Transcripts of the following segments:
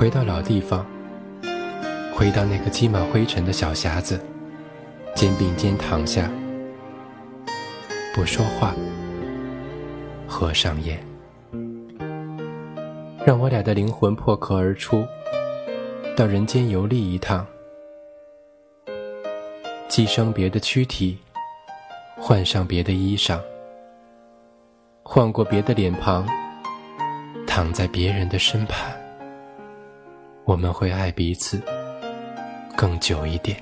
回到老地方，回到那个积满灰尘的小匣子，肩并肩躺下，不说话，合上眼，让我俩的灵魂破壳而出，到人间游历一趟，寄生别的躯体，换上别的衣裳，换过别的脸庞，躺在别人的身畔。我们会爱彼此更久一点。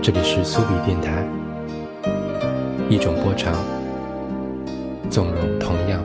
这里是苏比电台，一种波长纵容同样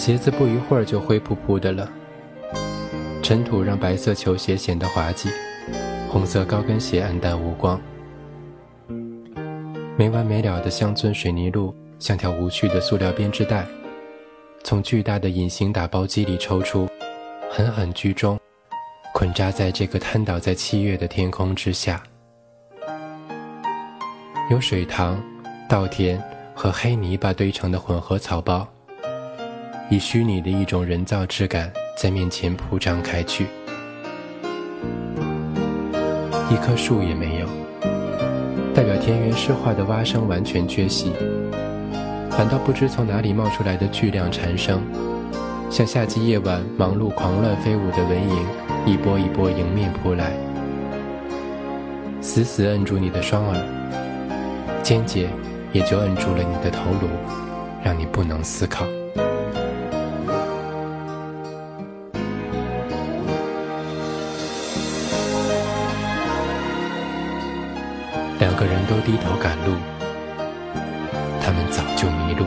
鞋子不一会儿就灰扑扑的了，尘土让白色球鞋显得滑稽，红色高跟鞋黯淡无光。没完没了的乡村水泥路像条无趣的塑料编织袋，从巨大的隐形打包机里抽出，狠狠居中，捆扎在这个瘫倒在七月的天空之下。有水塘、稻田和黑泥巴堆成的混合草包。以虚拟的一种人造质感在面前铺张开去。一棵树也没有，代表田园诗画的蛙声完全缺席，反倒不知从哪里冒出来的巨量蝉声，像夏季夜晚忙碌狂乱飞舞的蚊蝇，一波一波迎面扑来，死死摁住你的双耳，尖节也就摁住了你的头颅，让你不能思考。个人都低头赶路，他们早就迷路。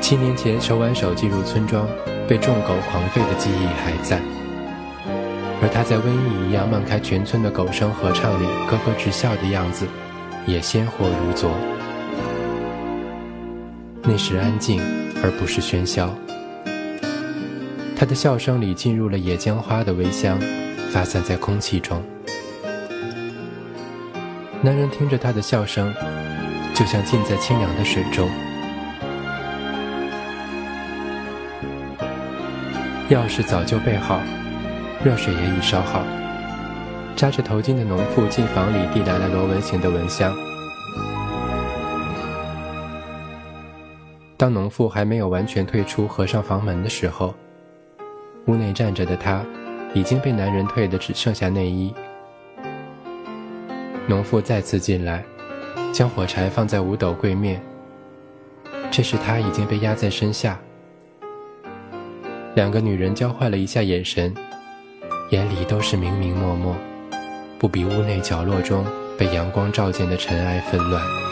七年前手挽手进入村庄，被众狗狂吠的记忆还在，而他在瘟疫一样漫开全村的狗声合唱里咯咯直笑的样子，也鲜活如昨。那时安静，而不是喧嚣。他的笑声里进入了野姜花的微香，发散在空气中。男人听着她的笑声，就像浸在清凉的水中。钥匙早就备好，热水也已烧好。扎着头巾的农妇进房里递来了螺纹形的蚊香。当农妇还没有完全退出、合上房门的时候，屋内站着的她，已经被男人褪的只剩下内衣。农妇再次进来，将火柴放在五斗柜面。这时他已经被压在身下。两个女人交换了一下眼神，眼里都是明明默默，不比屋内角落中被阳光照见的尘埃纷乱。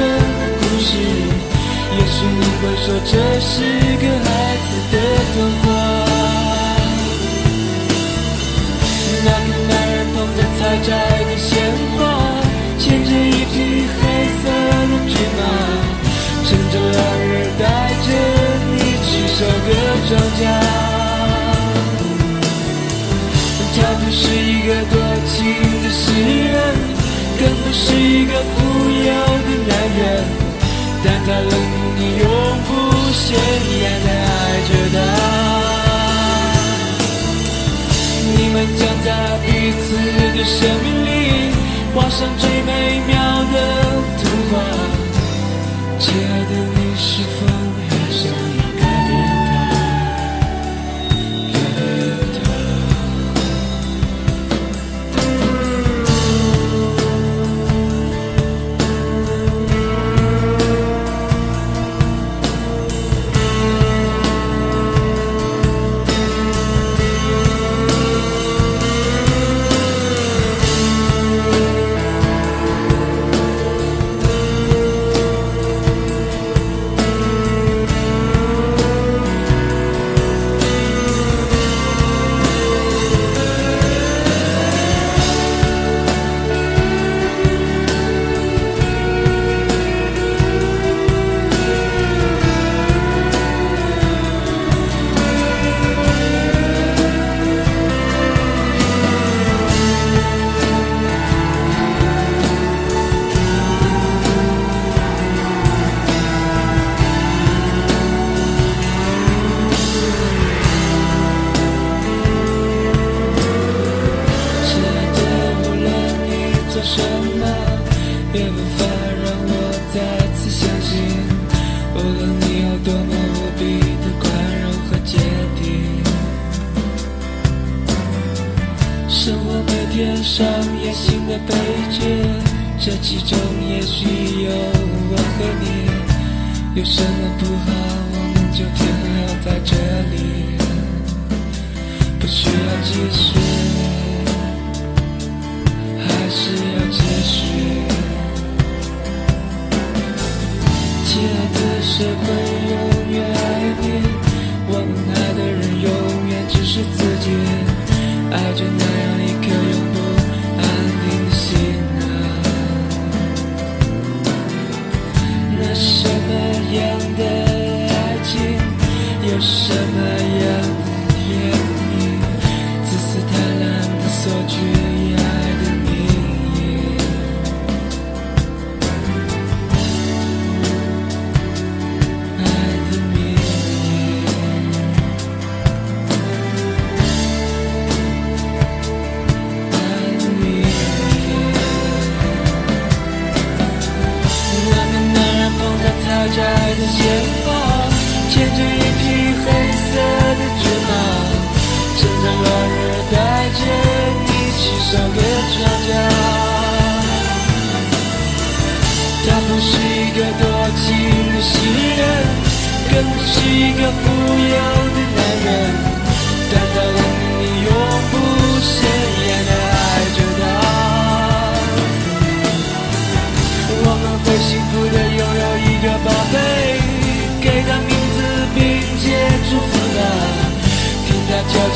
的故事，也许你会说这是个孩子的童话。那个男人捧着采摘的鲜花，牵着一匹黑色的骏马，趁着落日带着你去收割庄稼。他不是一个多情的诗人，更不是一个富有男人，但他冷你永不显眼的爱着他。你们将在彼此的生命里画上最美妙的图画。亲爱的，你是否每天上演新的悲剧，这其中也许有我和你。有什么不好，我们就停留在这的眼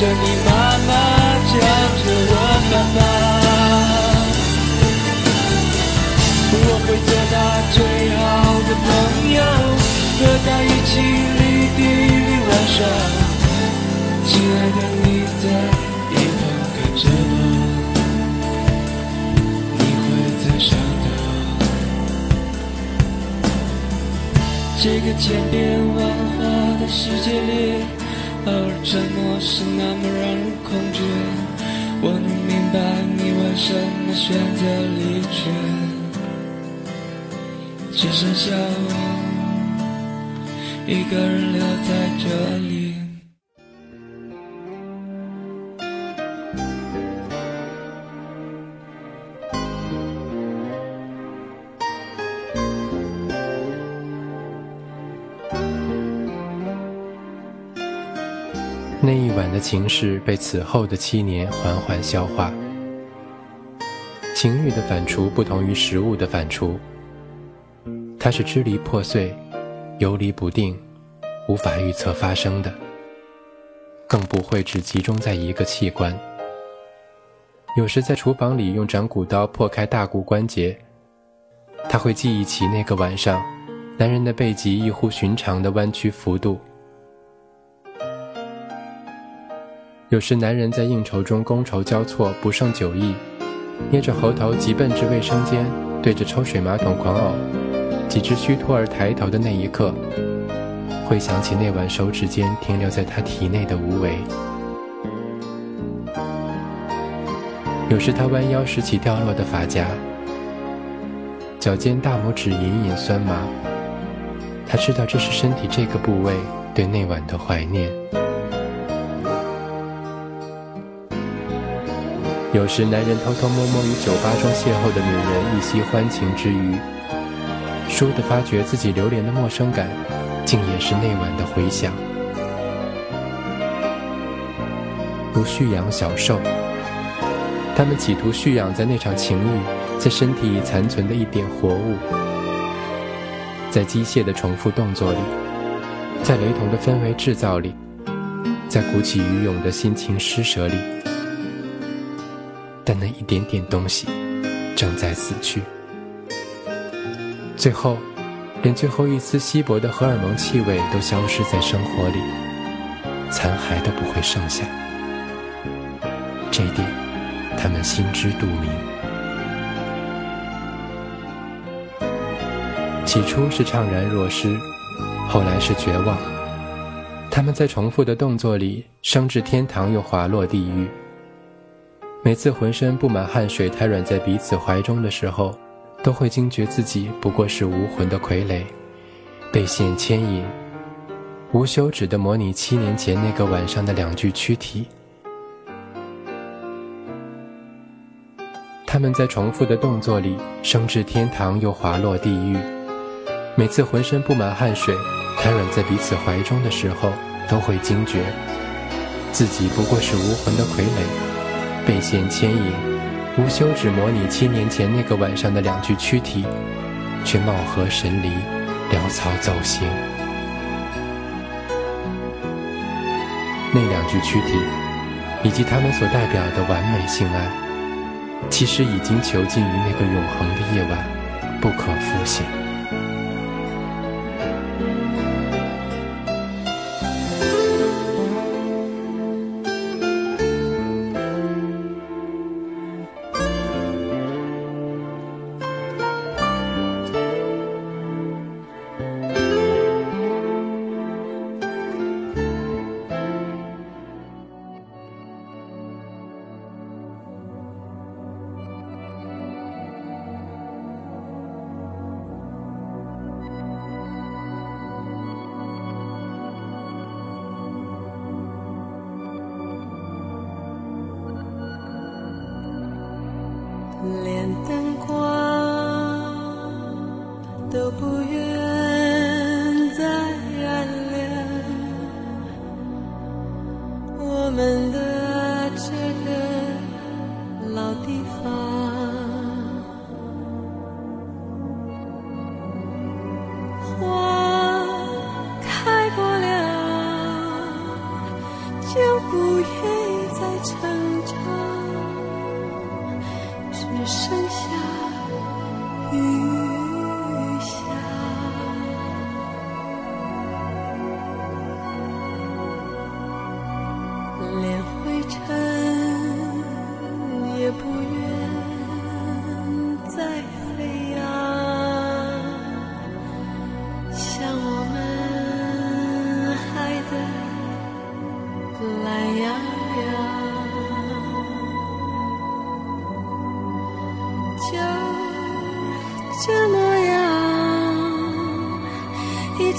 着你妈妈，叫着我爸爸。我会做他最好的朋友，和他一起绿地里玩耍。亲爱的，你在一旁看着我，你会在想他。这个千变万化的世界里，偶尔沉默是那么让人恐惧。我能明白你为什么选择离去。只剩下我一个人留在这里。的情事被此后的七年缓缓消化。情欲的反刍不同于食物的反刍，它是支离破碎、游离不定、无法预测发生的，更不会只集中在一个器官。有时在厨房里用掌骨刀破开大骨关节，他会记忆起那个晚上，男人的背脊异乎寻常的弯曲幅度。有时男人在应酬中觥筹交错，不胜酒意，捏着喉头急奔至卫生间，对着抽水马桶狂呕，几只虚脱而抬头的那一刻，会想起那晚手指间停留在他体内的无为。有时他弯腰拾起掉落的发夹，脚尖大拇指隐隐酸麻，他知道这是身体这个部位对那晚的怀念。有时，男人偷偷摸摸与酒吧中邂逅的女人一夕欢情之余，倏地发觉自己流连的陌生感，竟也是那晚的回响。如蓄养小兽，他们企图蓄养在那场情欲在身体里残存的一点活物，在机械的重复动作里，在雷同的氛围制造里，在鼓起鱼涌的心情施舍里。那一点点东西正在死去，最后，连最后一丝稀薄的荷尔蒙气味都消失在生活里，残骸都不会剩下。这一点，他们心知肚明。起初是怅然若失，后来是绝望。他们在重复的动作里升至天堂，又滑落地狱。每次浑身布满汗水、瘫软在彼此怀中的时候，都会惊觉自己不过是无魂的傀儡，被线牵引，无休止地模拟七年前那个晚上的两具躯体。他们在重复的动作里升至天堂，又滑落地狱。每次浑身布满汗水、瘫软在彼此怀中的时候，都会惊觉自己不过是无魂的傀儡。被线牵引，无休止模拟七年前那个晚上的两具躯体，却貌合神离，潦草走形。那两具躯体，以及他们所代表的完美性爱，其实已经囚禁于那个永恒的夜晚，不可复现。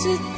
to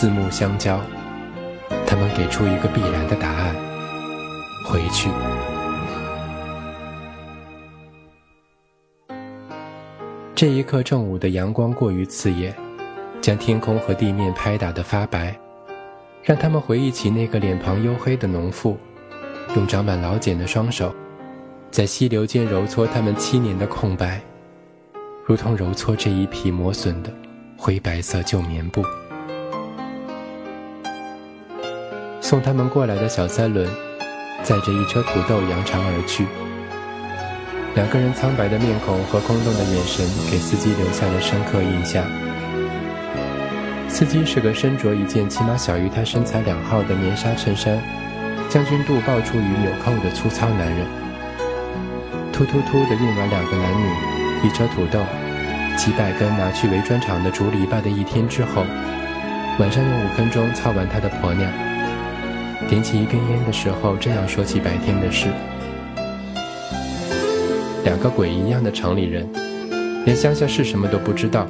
四目相交，他们给出一个必然的答案：回去。这一刻正午的阳光过于刺眼，将天空和地面拍打得发白，让他们回忆起那个脸庞黝黑的农妇，用长满老茧的双手，在溪流间揉搓他们七年的空白，如同揉搓这一匹磨损的灰白色旧棉布。送他们过来的小三轮，载着一车土豆扬长而去。两个人苍白的面孔和空洞的眼神，给司机留下了深刻印象。司机是个身着一件起码小于他身材两号的棉纱衬衫、将军肚爆出于纽扣的粗糙男人。突突突地运完两个男女，一车土豆，几百根拿去围砖厂的竹篱笆的一天之后，晚上用五分钟操完他的婆娘。点起一根烟的时候，这样说起白天的事。两个鬼一样的城里人，连乡下是什么都不知道，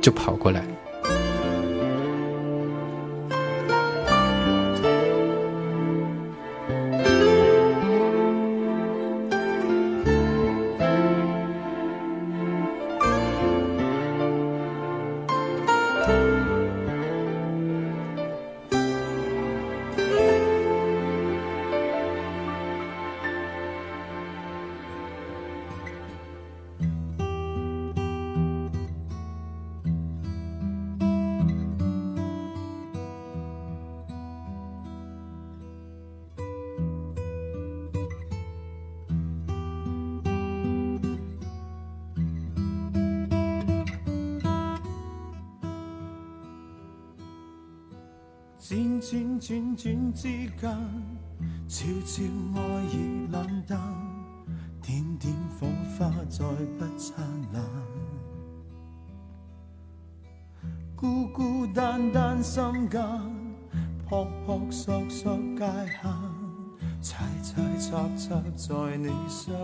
就跑过来。转转转转之间，悄悄爱意冷淡，点点火花再不灿烂，孤孤单单心间，扑扑索索界限，猜猜测测在你双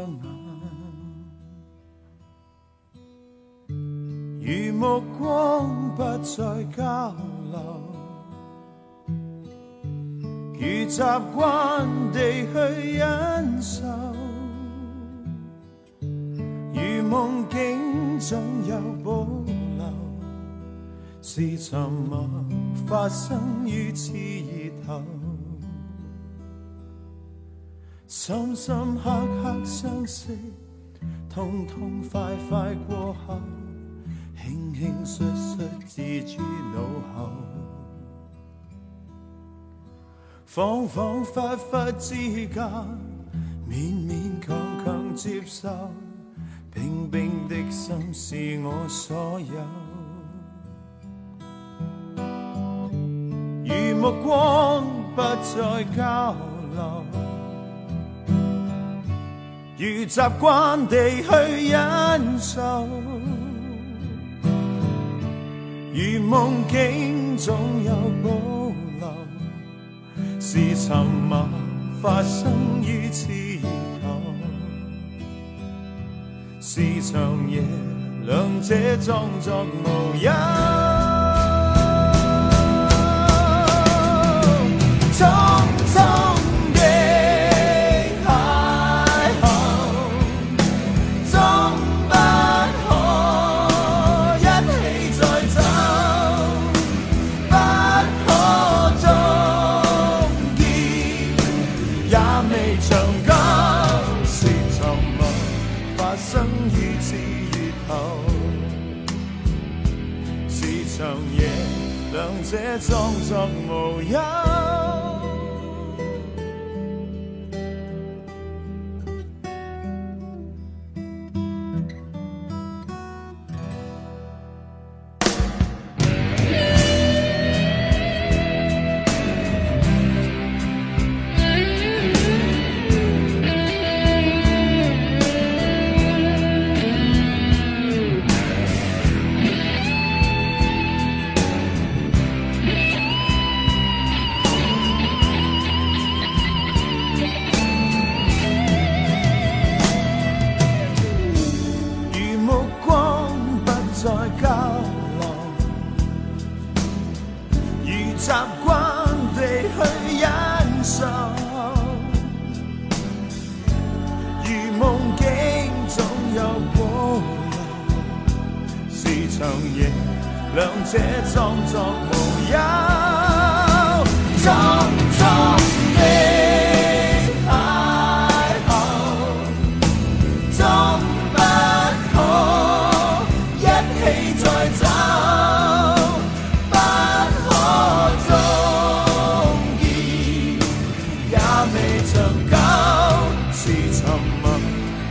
眼，如目光不再交。如习惯地去忍受，如梦境总有保留，是沉默发生于刺头，深深刻刻相识，痛痛快快过后，轻轻率率置诸脑后。恍恍惚惚之间，勉勉强强接受，冰冰的心是我所有。如目光不再交流，如习惯地去忍受，如梦境总有保。是沉默发生于刺头，是长夜，两者装作无忧。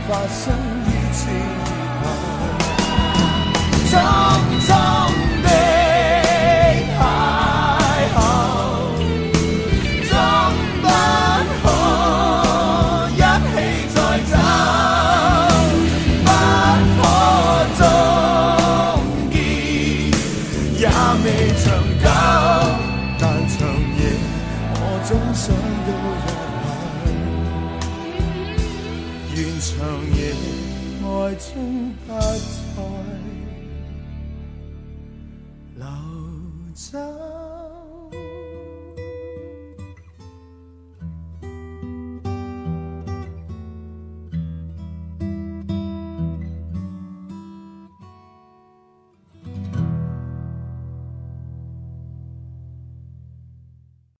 留在。